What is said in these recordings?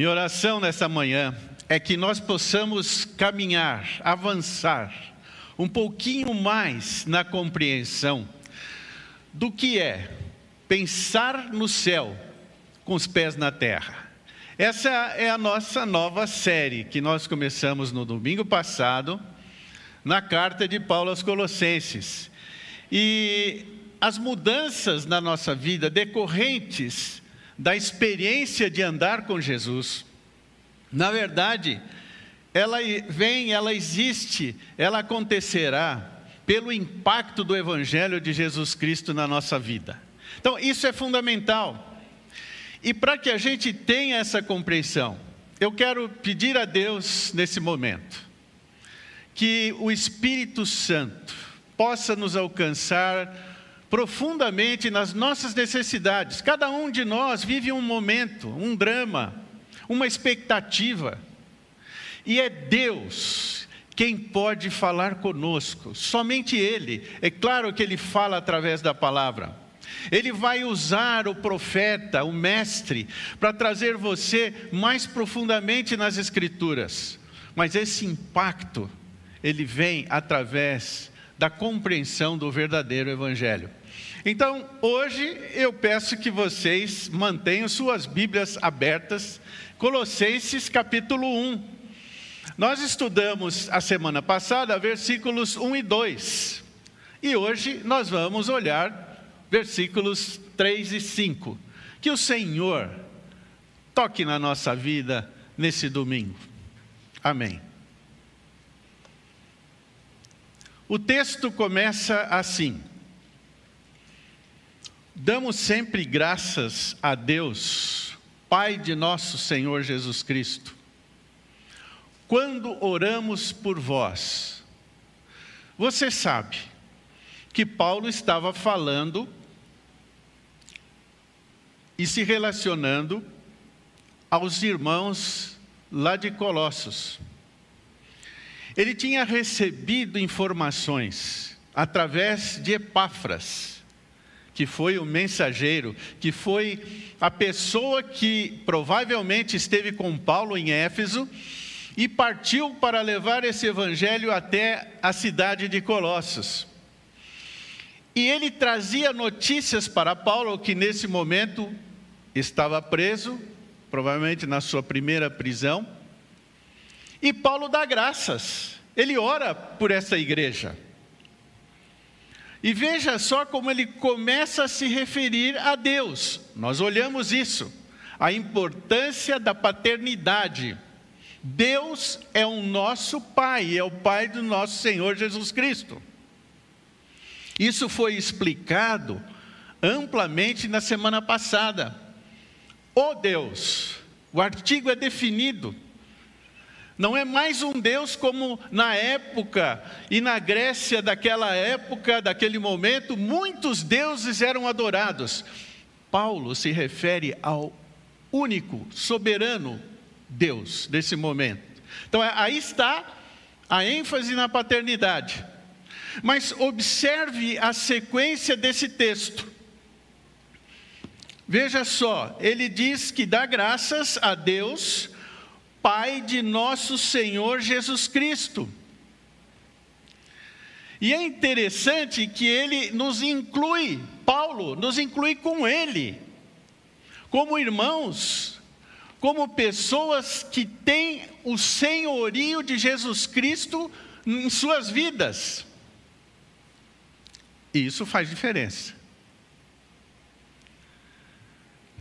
Minha oração nessa manhã é que nós possamos caminhar, avançar um pouquinho mais na compreensão do que é pensar no céu com os pés na terra. Essa é a nossa nova série que nós começamos no domingo passado, na carta de Paulo aos Colossenses. E as mudanças na nossa vida decorrentes da experiência de andar com Jesus, na verdade, ela vem, ela existe, ela acontecerá pelo impacto do Evangelho de Jesus Cristo na nossa vida. Então, isso é fundamental. E para que a gente tenha essa compreensão, eu quero pedir a Deus nesse momento que o Espírito Santo possa nos alcançar profundamente nas nossas necessidades. Cada um de nós vive um momento, um drama, uma expectativa. E é Deus quem pode falar conosco, somente Ele. É claro que Ele fala através da palavra. Ele vai usar o profeta, o mestre, para trazer você mais profundamente nas Escrituras. Mas esse impacto, ele vem através da compreensão do verdadeiro Evangelho. Então, hoje eu peço que vocês mantenham suas Bíblias abertas Colossenses capítulo 1. Nós estudamos a semana passada versículos 1 e 2. E hoje nós vamos olhar versículos 3 e 5. Que o Senhor toque na nossa vida nesse domingo. Amém. O texto começa assim: Damos sempre graças a Deus Pai de nosso Senhor Jesus Cristo, quando oramos por vós, você sabe que Paulo estava falando e se relacionando aos irmãos lá de Colossos. Ele tinha recebido informações através de Epáfras, que foi o mensageiro, que foi a pessoa que provavelmente esteve com Paulo em Éfeso e partiu para levar esse evangelho até a cidade de Colossos. E ele trazia notícias para Paulo, que nesse momento estava preso, provavelmente na sua primeira prisão. E Paulo dá graças, ele ora por essa igreja. E veja só como ele começa a se referir a Deus. Nós olhamos isso, a importância da paternidade. Deus é o nosso Pai, é o Pai do nosso Senhor Jesus Cristo. Isso foi explicado amplamente na semana passada. O Deus, o artigo é definido não é mais um Deus como na época e na Grécia daquela época, daquele momento, muitos deuses eram adorados. Paulo se refere ao único, soberano Deus desse momento. Então aí está a ênfase na paternidade. Mas observe a sequência desse texto. Veja só, ele diz que dá graças a Deus Pai de nosso Senhor Jesus Cristo. E é interessante que ele nos inclui, Paulo nos inclui com ele, como irmãos, como pessoas que têm o senhorio de Jesus Cristo em suas vidas. E isso faz diferença.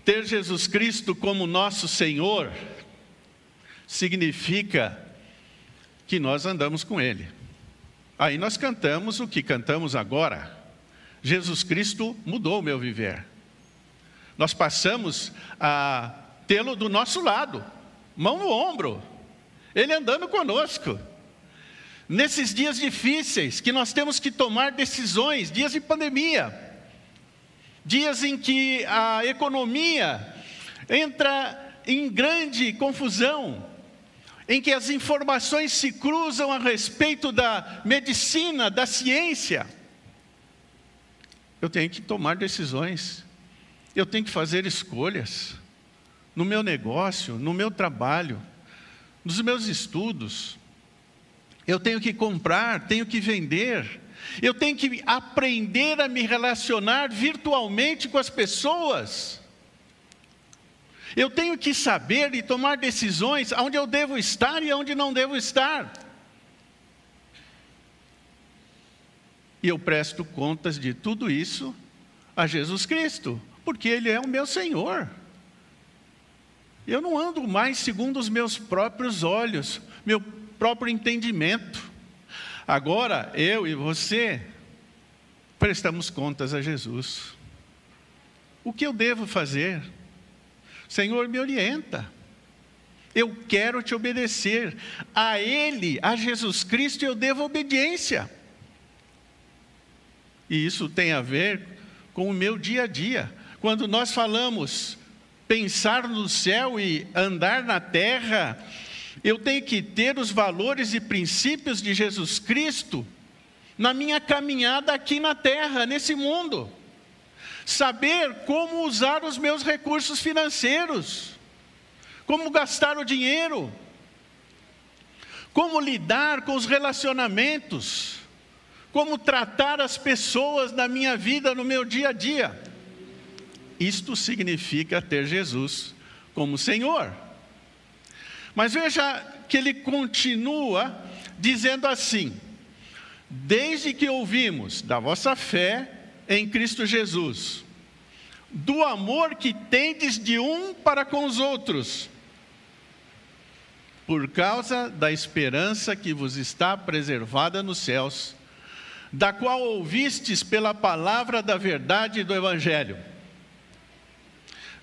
Ter Jesus Cristo como nosso Senhor, significa que nós andamos com Ele. Aí nós cantamos o que cantamos agora. Jesus Cristo mudou o meu viver. Nós passamos a tê-lo do nosso lado, mão no ombro, Ele andando conosco. Nesses dias difíceis, que nós temos que tomar decisões, dias de pandemia, dias em que a economia entra em grande confusão, em que as informações se cruzam a respeito da medicina, da ciência. Eu tenho que tomar decisões, eu tenho que fazer escolhas. no meu negócio, no meu trabalho, nos meus estudos. Eu tenho que comprar, tenho que vender, eu tenho que aprender a me relacionar virtualmente com as pessoas. Eu tenho que saber e tomar decisões onde eu devo estar e onde não devo estar. E eu presto contas de tudo isso a Jesus Cristo, porque Ele é o meu Senhor. Eu não ando mais segundo os meus próprios olhos, meu próprio entendimento. Agora, eu e você prestamos contas a Jesus. O que eu devo fazer? Senhor, me orienta. Eu quero te obedecer. A Ele, a Jesus Cristo, eu devo obediência. E isso tem a ver com o meu dia a dia. Quando nós falamos pensar no céu e andar na terra, eu tenho que ter os valores e princípios de Jesus Cristo na minha caminhada aqui na terra, nesse mundo. Saber como usar os meus recursos financeiros, como gastar o dinheiro, como lidar com os relacionamentos como tratar as pessoas na minha vida, no meu dia a dia. Isto significa ter Jesus como Senhor. Mas veja que ele continua dizendo assim: Desde que ouvimos da vossa fé em Cristo Jesus, do amor que tendes de um para com os outros, por causa da esperança que vos está preservada nos céus, da qual ouvistes pela palavra da verdade do Evangelho.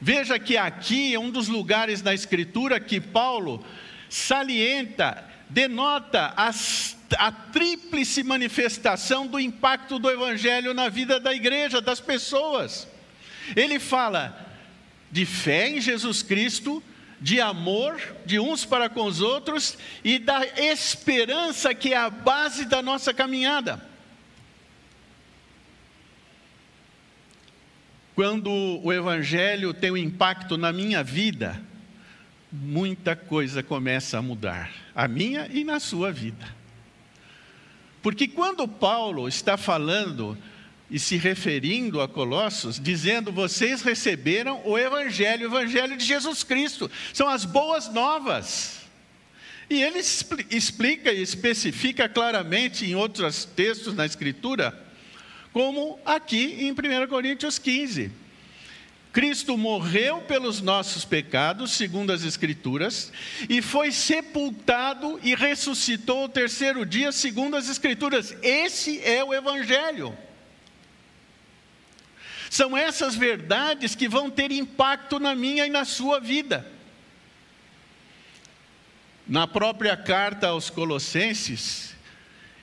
Veja que aqui é um dos lugares na Escritura que Paulo salienta, denota as, a tríplice manifestação do impacto do Evangelho na vida da igreja, das pessoas. Ele fala de fé em Jesus Cristo, de amor de uns para com os outros e da esperança que é a base da nossa caminhada. Quando o Evangelho tem um impacto na minha vida, muita coisa começa a mudar, a minha e na sua vida. Porque quando Paulo está falando e se referindo a Colossos, dizendo: vocês receberam o Evangelho, o Evangelho de Jesus Cristo, são as boas novas. E ele explica e especifica claramente em outros textos na Escritura como aqui em 1 Coríntios 15. Cristo morreu pelos nossos pecados, segundo as Escrituras, e foi sepultado e ressuscitou o terceiro dia, segundo as Escrituras. Esse é o Evangelho. São essas verdades que vão ter impacto na minha e na sua vida. Na própria carta aos Colossenses,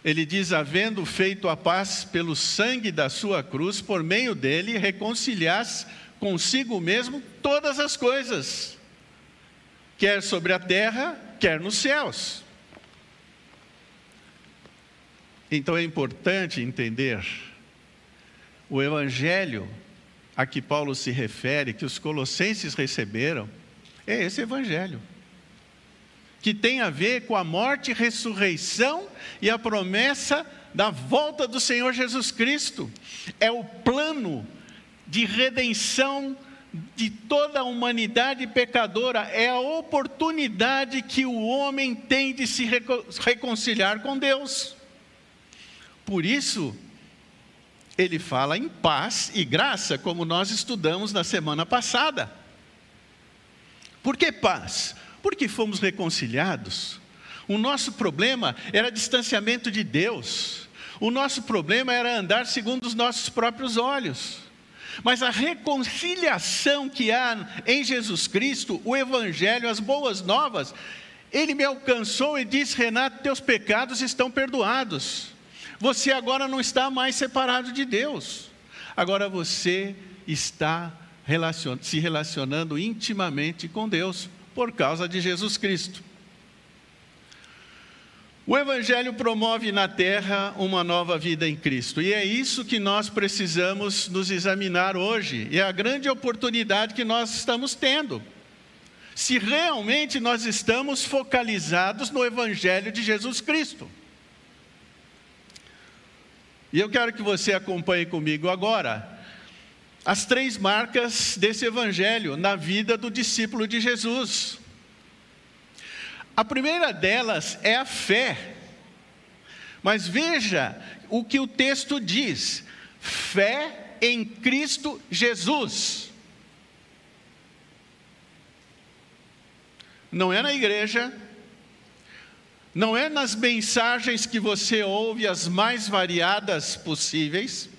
ele diz: havendo feito a paz pelo sangue da sua cruz, por meio dele reconciliasse consigo mesmo todas as coisas, quer sobre a terra, quer nos céus. Então é importante entender o evangelho a que Paulo se refere, que os colossenses receberam, é esse evangelho que tem a ver com a morte, ressurreição e a promessa da volta do Senhor Jesus Cristo. É o plano de redenção de toda a humanidade pecadora, é a oportunidade que o homem tem de se reconciliar com Deus. Por isso, ele fala em paz e graça, como nós estudamos na semana passada. Por que paz? Porque fomos reconciliados. O nosso problema era distanciamento de Deus. O nosso problema era andar segundo os nossos próprios olhos. Mas a reconciliação que há em Jesus Cristo, o Evangelho, as boas novas, ele me alcançou e disse: Renato, teus pecados estão perdoados. Você agora não está mais separado de Deus. Agora você está se relacionando intimamente com Deus por causa de Jesus Cristo. O Evangelho promove na terra uma nova vida em Cristo, e é isso que nós precisamos nos examinar hoje, e é a grande oportunidade que nós estamos tendo. se realmente nós estamos focalizados no Evangelho de Jesus Cristo. E eu quero que você acompanhe comigo agora as três marcas desse Evangelho na vida do discípulo de Jesus. A primeira delas é a fé. Mas veja o que o texto diz: fé em Cristo Jesus. não é na igreja, não é nas mensagens que você ouve, as mais variadas possíveis,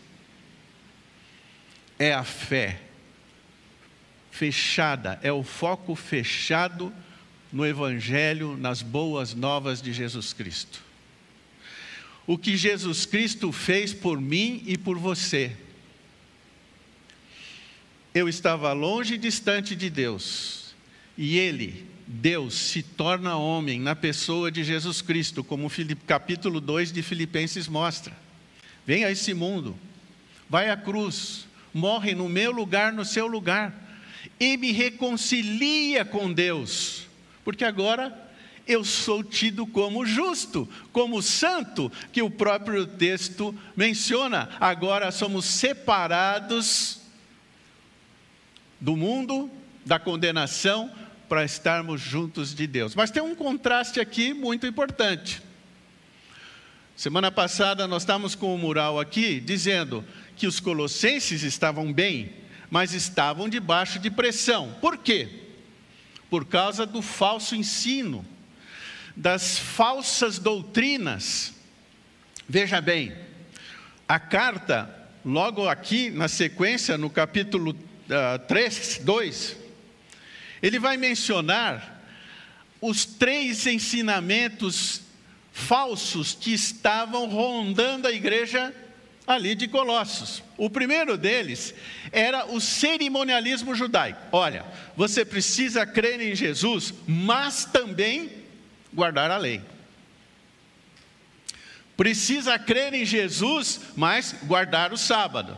é a fé fechada, é o foco fechado no Evangelho, nas boas novas de Jesus Cristo. O que Jesus Cristo fez por mim e por você. Eu estava longe e distante de Deus, e Ele Deus se torna homem na pessoa de Jesus Cristo, como o capítulo 2 de Filipenses mostra. Vem a esse mundo, vai à cruz, morre no meu lugar, no seu lugar, e me reconcilia com Deus, porque agora eu sou tido como justo, como santo, que o próprio texto menciona. Agora somos separados do mundo, da condenação, para estarmos juntos de Deus. Mas tem um contraste aqui muito importante. Semana passada nós estávamos com o um mural aqui dizendo que os colossenses estavam bem, mas estavam debaixo de pressão. Por quê? Por causa do falso ensino, das falsas doutrinas. Veja bem, a carta, logo aqui na sequência, no capítulo uh, 3, 2, ele vai mencionar os três ensinamentos falsos que estavam rondando a igreja ali de Colossos. O primeiro deles era o cerimonialismo judaico. Olha, você precisa crer em Jesus, mas também guardar a lei. Precisa crer em Jesus, mas guardar o sábado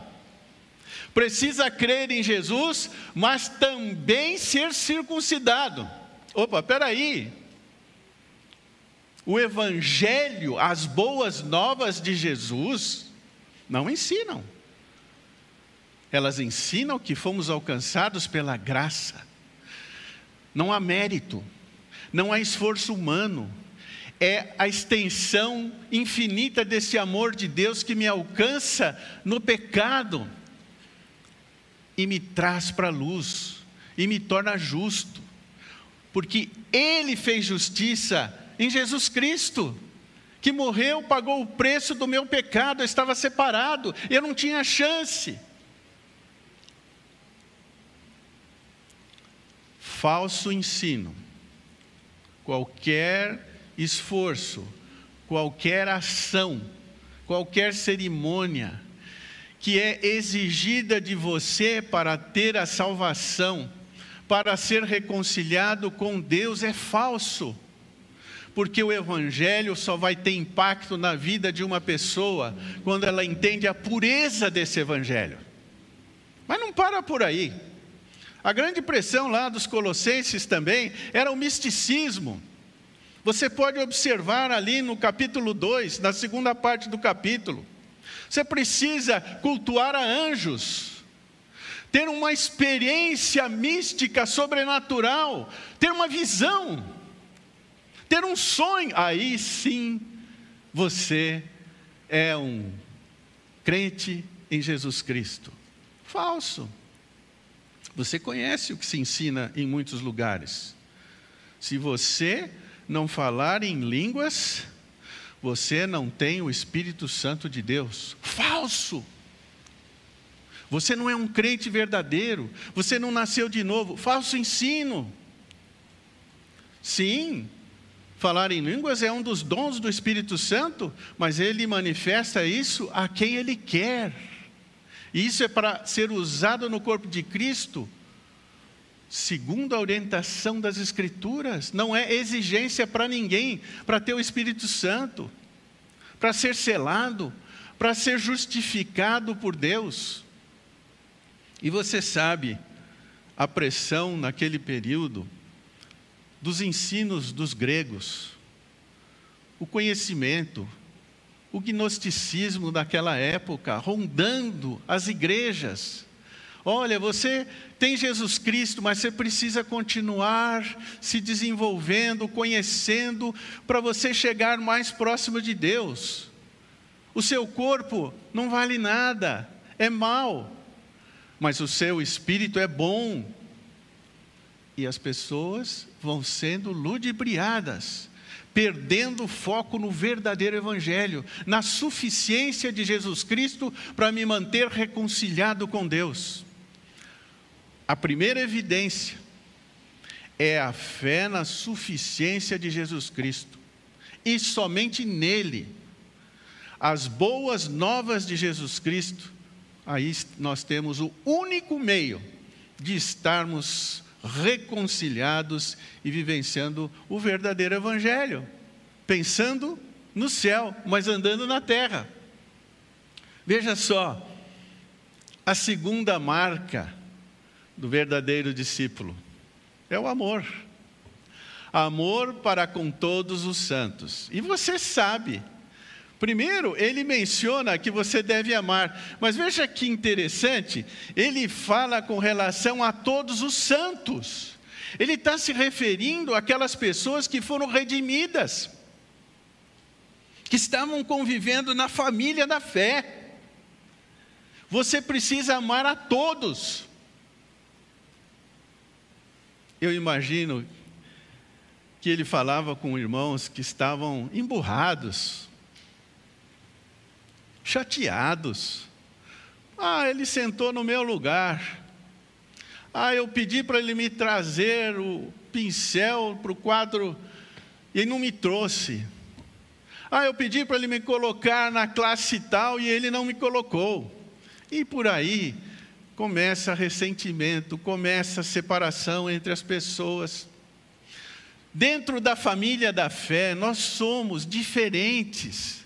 precisa crer em Jesus, mas também ser circuncidado. Opa, peraí. O Evangelho, as boas novas de Jesus, não ensinam. Elas ensinam que fomos alcançados pela graça. Não há mérito, não há esforço humano, é a extensão infinita desse amor de Deus que me alcança no pecado e me traz para a luz, e me torna justo, porque Ele fez justiça em Jesus Cristo, que morreu, pagou o preço do meu pecado, eu estava separado, eu não tinha chance. Falso ensino, qualquer esforço, qualquer ação, qualquer cerimônia, que é exigida de você para ter a salvação, para ser reconciliado com Deus, é falso. Porque o Evangelho só vai ter impacto na vida de uma pessoa quando ela entende a pureza desse Evangelho. Mas não para por aí. A grande pressão lá dos Colossenses também era o misticismo. Você pode observar ali no capítulo 2, na segunda parte do capítulo você precisa cultuar a anjos, ter uma experiência mística, sobrenatural, ter uma visão, ter um sonho. Aí sim você é um crente em Jesus Cristo. Falso. Você conhece o que se ensina em muitos lugares. Se você não falar em línguas, você não tem o Espírito Santo de Deus. Falso! Você não é um crente verdadeiro. Você não nasceu de novo. Falso ensino. Sim, falar em línguas é um dos dons do Espírito Santo, mas ele manifesta isso a quem ele quer. E isso é para ser usado no corpo de Cristo, segundo a orientação das Escrituras. Não é exigência para ninguém para ter o Espírito Santo para ser selado, para ser justificado por Deus. E você sabe, a pressão naquele período dos ensinos dos gregos, o conhecimento, o gnosticismo daquela época, rondando as igrejas. Olha, você tem Jesus Cristo, mas você precisa continuar se desenvolvendo, conhecendo, para você chegar mais próximo de Deus. O seu corpo não vale nada, é mal, mas o seu espírito é bom. E as pessoas vão sendo ludibriadas perdendo foco no verdadeiro Evangelho, na suficiência de Jesus Cristo para me manter reconciliado com Deus. A primeira evidência é a fé na suficiência de Jesus Cristo, e somente nele. As boas novas de Jesus Cristo, aí nós temos o único meio de estarmos reconciliados e vivenciando o verdadeiro Evangelho, pensando no céu, mas andando na terra. Veja só, a segunda marca do verdadeiro discípulo é o amor. Amor para com todos os santos. E você sabe, Primeiro, ele menciona que você deve amar, mas veja que interessante, ele fala com relação a todos os santos. Ele está se referindo àquelas pessoas que foram redimidas, que estavam convivendo na família da fé. Você precisa amar a todos. Eu imagino que ele falava com irmãos que estavam emburrados, chateados. Ah, ele sentou no meu lugar. Ah, eu pedi para ele me trazer o pincel para o quadro e ele não me trouxe. Ah, eu pedi para ele me colocar na classe tal e ele não me colocou. E por aí começa ressentimento, começa separação entre as pessoas. Dentro da família da fé, nós somos diferentes.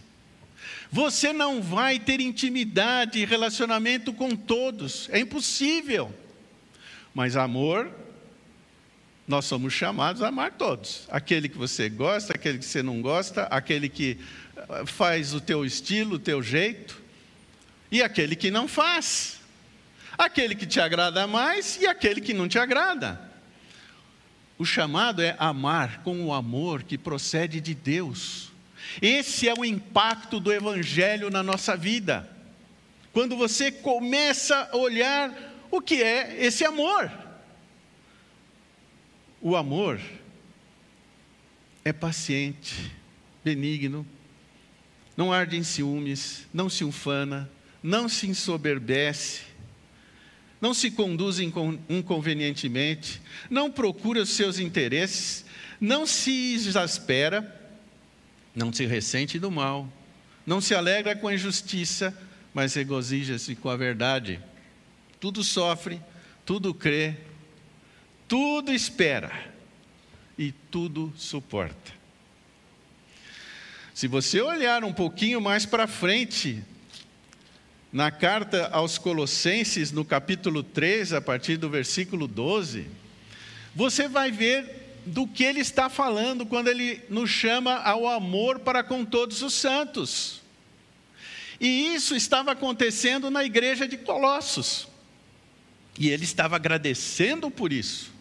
Você não vai ter intimidade e relacionamento com todos, é impossível. Mas amor, nós somos chamados a amar todos. Aquele que você gosta, aquele que você não gosta, aquele que eh, faz o teu estilo, o teu jeito, e aquele que não faz. Aquele que te agrada mais e aquele que não te agrada. O chamado é amar com o amor que procede de Deus. Esse é o impacto do Evangelho na nossa vida. Quando você começa a olhar o que é esse amor. O amor é paciente, benigno, não arde em ciúmes, não se ufana, não se ensoberbece, não se conduz inconvenientemente, não procura os seus interesses, não se exaspera, não se ressente do mal, não se alegra com a injustiça, mas regozija-se com a verdade. Tudo sofre, tudo crê, tudo espera e tudo suporta. Se você olhar um pouquinho mais para frente, na carta aos Colossenses, no capítulo 3, a partir do versículo 12, você vai ver do que ele está falando quando ele nos chama ao amor para com todos os santos. E isso estava acontecendo na igreja de Colossos. E ele estava agradecendo por isso,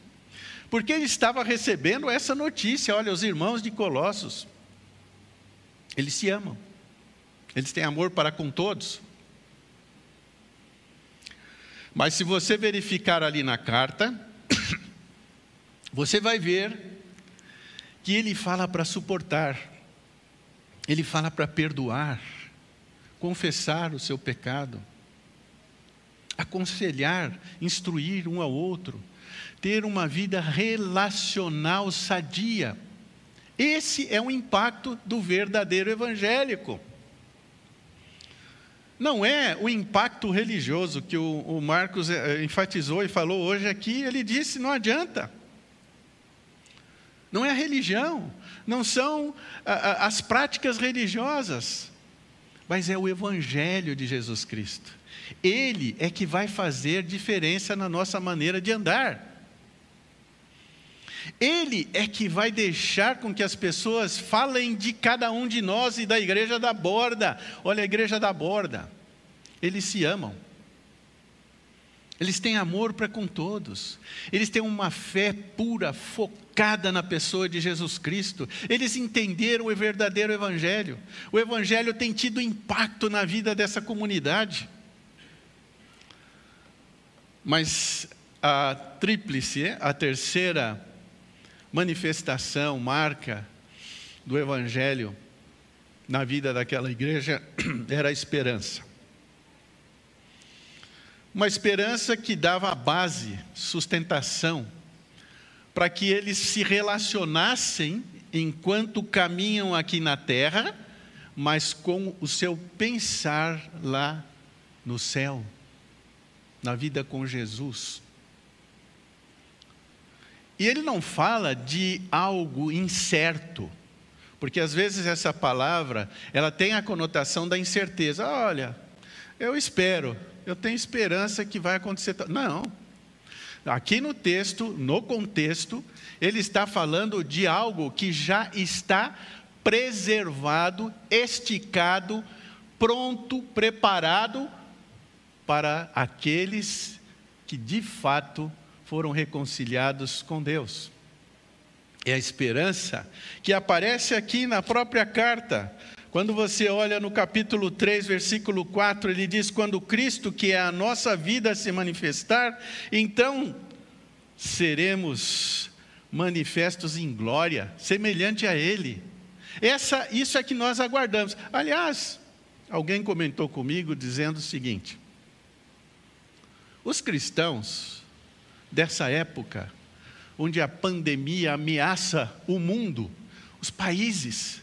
porque ele estava recebendo essa notícia: olha, os irmãos de Colossos, eles se amam, eles têm amor para com todos. Mas se você verificar ali na carta, você vai ver que ele fala para suportar, ele fala para perdoar, confessar o seu pecado, aconselhar, instruir um ao outro, ter uma vida relacional sadia. Esse é o impacto do verdadeiro evangélico. Não é o impacto religioso que o, o Marcos eh, enfatizou e falou hoje aqui, ele disse: não adianta não é a religião, não são as práticas religiosas, mas é o Evangelho de Jesus Cristo. Ele é que vai fazer diferença na nossa maneira de andar. Ele é que vai deixar com que as pessoas falem de cada um de nós e da igreja da borda. Olha, a igreja da borda, eles se amam. Eles têm amor para com todos. Eles têm uma fé pura, focada na pessoa de Jesus Cristo. Eles entenderam o verdadeiro Evangelho. O Evangelho tem tido impacto na vida dessa comunidade. Mas a tríplice, a terceira manifestação, marca do Evangelho na vida daquela igreja era a esperança. Uma esperança que dava a base, sustentação, para que eles se relacionassem enquanto caminham aqui na terra, mas com o seu pensar lá no céu, na vida com Jesus. E ele não fala de algo incerto, porque às vezes essa palavra, ela tem a conotação da incerteza. Olha, eu espero, eu tenho esperança que vai acontecer. Não. Aqui no texto, no contexto, ele está falando de algo que já está preservado, esticado, pronto, preparado para aqueles que de fato foram reconciliados com Deus. É a esperança que aparece aqui na própria carta. Quando você olha no capítulo 3, versículo 4, ele diz: Quando Cristo, que é a nossa vida, se manifestar, então seremos manifestos em glória, semelhante a Ele. Essa, isso é que nós aguardamos. Aliás, alguém comentou comigo dizendo o seguinte: os cristãos dessa época, onde a pandemia ameaça o mundo, os países,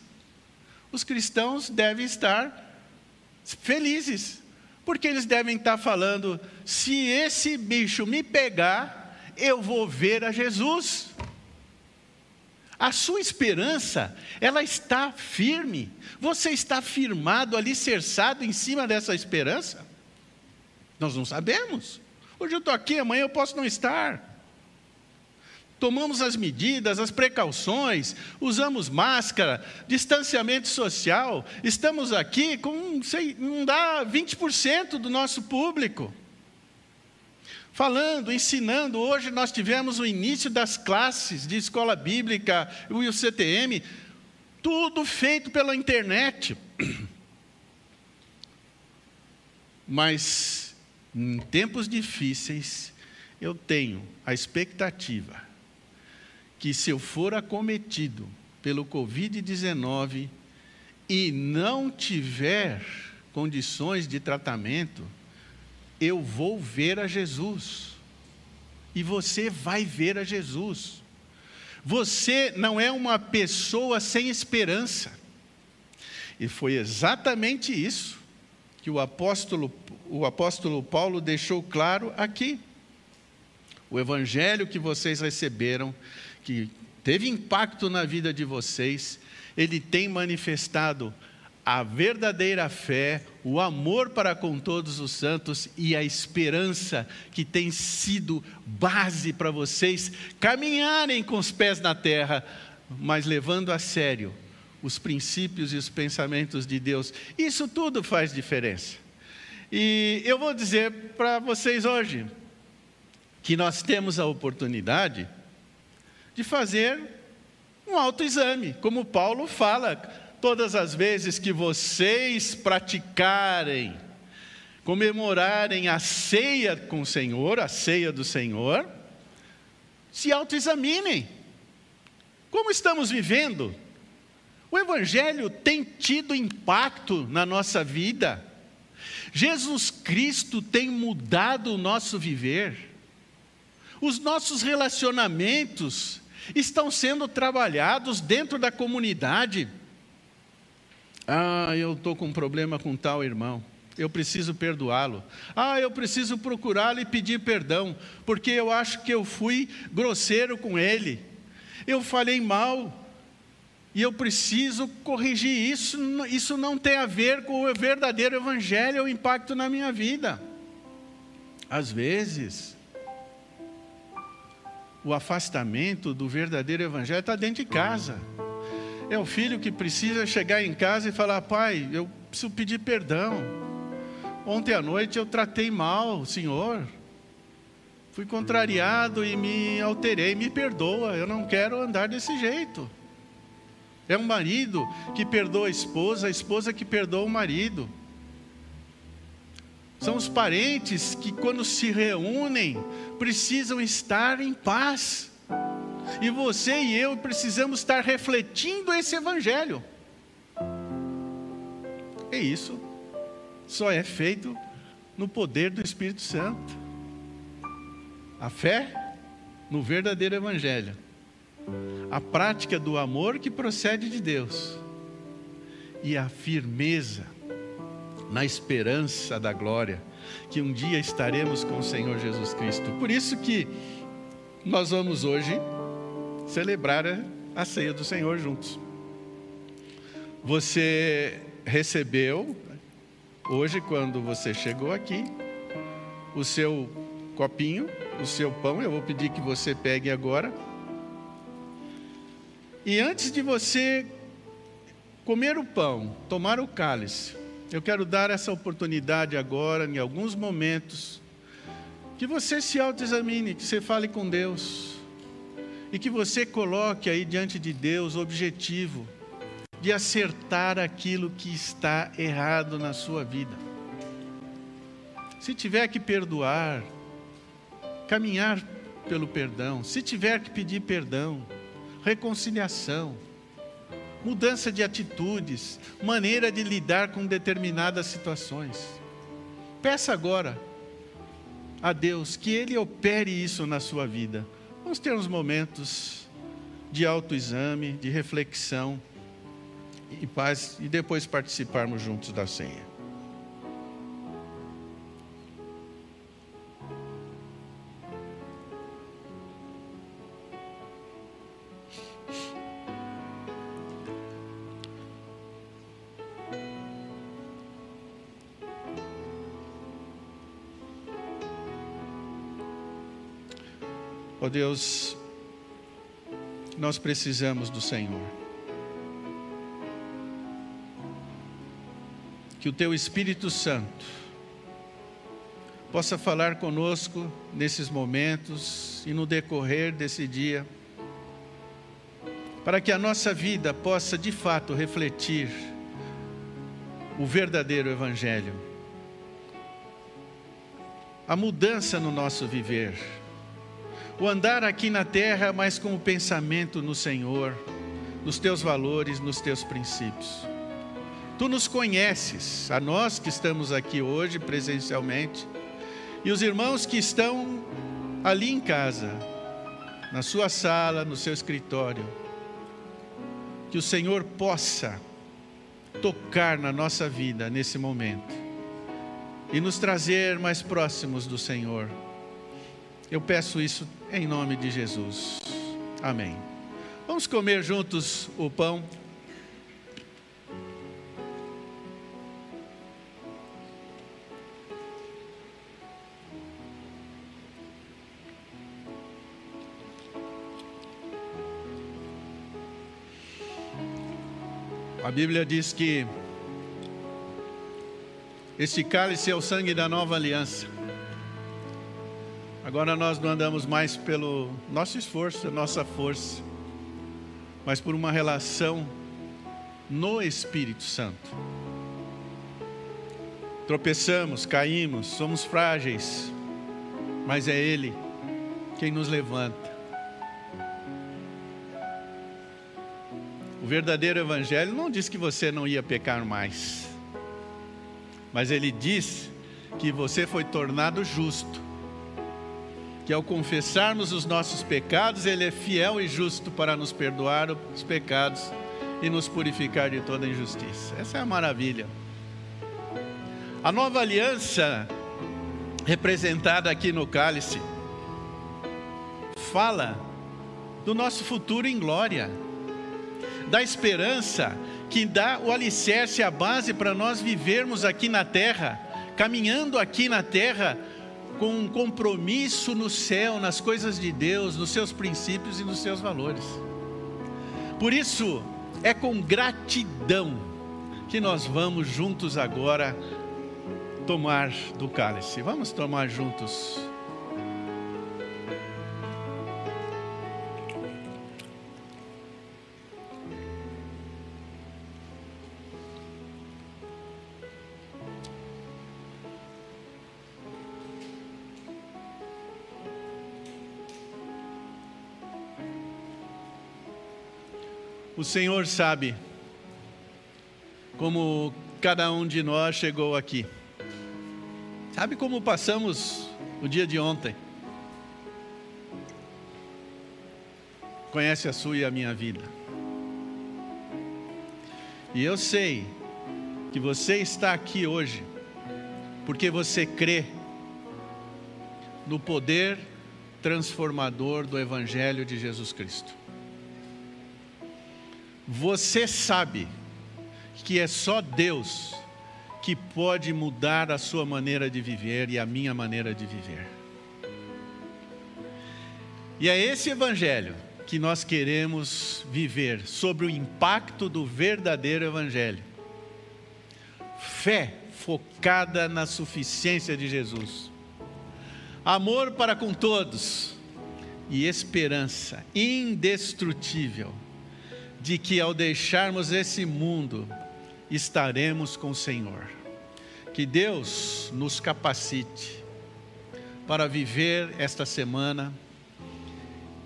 os cristãos devem estar felizes, porque eles devem estar falando: se esse bicho me pegar, eu vou ver a Jesus. A sua esperança, ela está firme. Você está firmado, alicerçado em cima dessa esperança? Nós não sabemos. Hoje eu estou aqui, amanhã eu posso não estar. Tomamos as medidas, as precauções, usamos máscara, distanciamento social, estamos aqui com, sei, não dá 20% do nosso público. Falando, ensinando, hoje nós tivemos o início das classes de escola bíblica o CTM, tudo feito pela internet. Mas, em tempos difíceis, eu tenho a expectativa que se eu for acometido pelo Covid-19 e não tiver condições de tratamento, eu vou ver a Jesus. E você vai ver a Jesus. Você não é uma pessoa sem esperança. E foi exatamente isso que o apóstolo, o apóstolo Paulo deixou claro aqui. O evangelho que vocês receberam que teve impacto na vida de vocês, ele tem manifestado a verdadeira fé, o amor para com todos os santos e a esperança que tem sido base para vocês caminharem com os pés na terra, mas levando a sério os princípios e os pensamentos de Deus. Isso tudo faz diferença. E eu vou dizer para vocês hoje que nós temos a oportunidade de fazer um autoexame, como Paulo fala, todas as vezes que vocês praticarem, comemorarem a ceia com o Senhor, a ceia do Senhor, se autoexaminem. Como estamos vivendo? O Evangelho tem tido impacto na nossa vida. Jesus Cristo tem mudado o nosso viver. Os nossos relacionamentos estão sendo trabalhados dentro da comunidade. Ah, eu estou com um problema com tal irmão. Eu preciso perdoá-lo. Ah, eu preciso procurá-lo e pedir perdão, porque eu acho que eu fui grosseiro com ele. Eu falei mal. E eu preciso corrigir isso. Isso não tem a ver com o verdadeiro evangelho, o impacto na minha vida. Às vezes, o afastamento do verdadeiro evangelho está dentro de casa. É o filho que precisa chegar em casa e falar: pai, eu preciso pedir perdão. Ontem à noite eu tratei mal o senhor. Fui contrariado e me alterei. Me perdoa, eu não quero andar desse jeito. É um marido que perdoa a esposa, a esposa que perdoa o marido. São os parentes que, quando se reúnem, precisam estar em paz. E você e eu precisamos estar refletindo esse Evangelho. É isso. Só é feito no poder do Espírito Santo. A fé no verdadeiro Evangelho. A prática do amor que procede de Deus. E a firmeza na esperança da glória, que um dia estaremos com o Senhor Jesus Cristo. Por isso que nós vamos hoje celebrar a ceia do Senhor juntos. Você recebeu hoje quando você chegou aqui o seu copinho, o seu pão, eu vou pedir que você pegue agora. E antes de você comer o pão, tomar o cálice, eu quero dar essa oportunidade agora, em alguns momentos, que você se autoexamine, que você fale com Deus e que você coloque aí diante de Deus o objetivo de acertar aquilo que está errado na sua vida. Se tiver que perdoar, caminhar pelo perdão, se tiver que pedir perdão, reconciliação, mudança de atitudes, maneira de lidar com determinadas situações. Peça agora a Deus que Ele opere isso na sua vida. Vamos ter uns momentos de autoexame, de reflexão e paz, e depois participarmos juntos da ceia. Oh Deus, nós precisamos do Senhor. Que o Teu Espírito Santo possa falar conosco nesses momentos e no decorrer desse dia, para que a nossa vida possa de fato refletir o verdadeiro Evangelho, a mudança no nosso viver o andar aqui na terra, mas com o pensamento no Senhor, nos teus valores, nos teus princípios. Tu nos conheces, a nós que estamos aqui hoje presencialmente, e os irmãos que estão ali em casa, na sua sala, no seu escritório. Que o Senhor possa tocar na nossa vida nesse momento e nos trazer mais próximos do Senhor. Eu peço isso em nome de Jesus. Amém. Vamos comer juntos o pão. A Bíblia diz que este cálice é o sangue da nova aliança. Agora nós não andamos mais pelo nosso esforço, nossa força, mas por uma relação no Espírito Santo. Tropeçamos, caímos, somos frágeis, mas é Ele quem nos levanta. O verdadeiro Evangelho não diz que você não ia pecar mais, mas ele diz que você foi tornado justo que ao confessarmos os nossos pecados, Ele é fiel e justo para nos perdoar os pecados e nos purificar de toda injustiça. Essa é a maravilha. A nova aliança, representada aqui no cálice, fala do nosso futuro em glória, da esperança que dá o alicerce, a base para nós vivermos aqui na terra, caminhando aqui na terra com um compromisso no céu, nas coisas de Deus, nos seus princípios e nos seus valores. Por isso, é com gratidão que nós vamos juntos agora tomar do cálice. Vamos tomar juntos. O Senhor sabe como cada um de nós chegou aqui. Sabe como passamos o dia de ontem? Conhece a sua e a minha vida. E eu sei que você está aqui hoje porque você crê no poder transformador do Evangelho de Jesus Cristo. Você sabe que é só Deus que pode mudar a sua maneira de viver e a minha maneira de viver. E é esse Evangelho que nós queremos viver sobre o impacto do verdadeiro Evangelho. Fé focada na suficiência de Jesus, amor para com todos e esperança indestrutível de que ao deixarmos esse mundo, estaremos com o Senhor. Que Deus nos capacite para viver esta semana,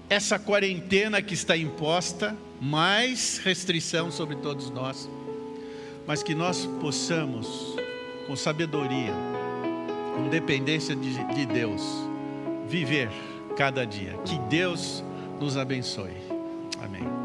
essa quarentena que está imposta, mais restrição sobre todos nós, mas que nós possamos, com sabedoria, com dependência de, de Deus, viver cada dia. Que Deus nos abençoe. Amém.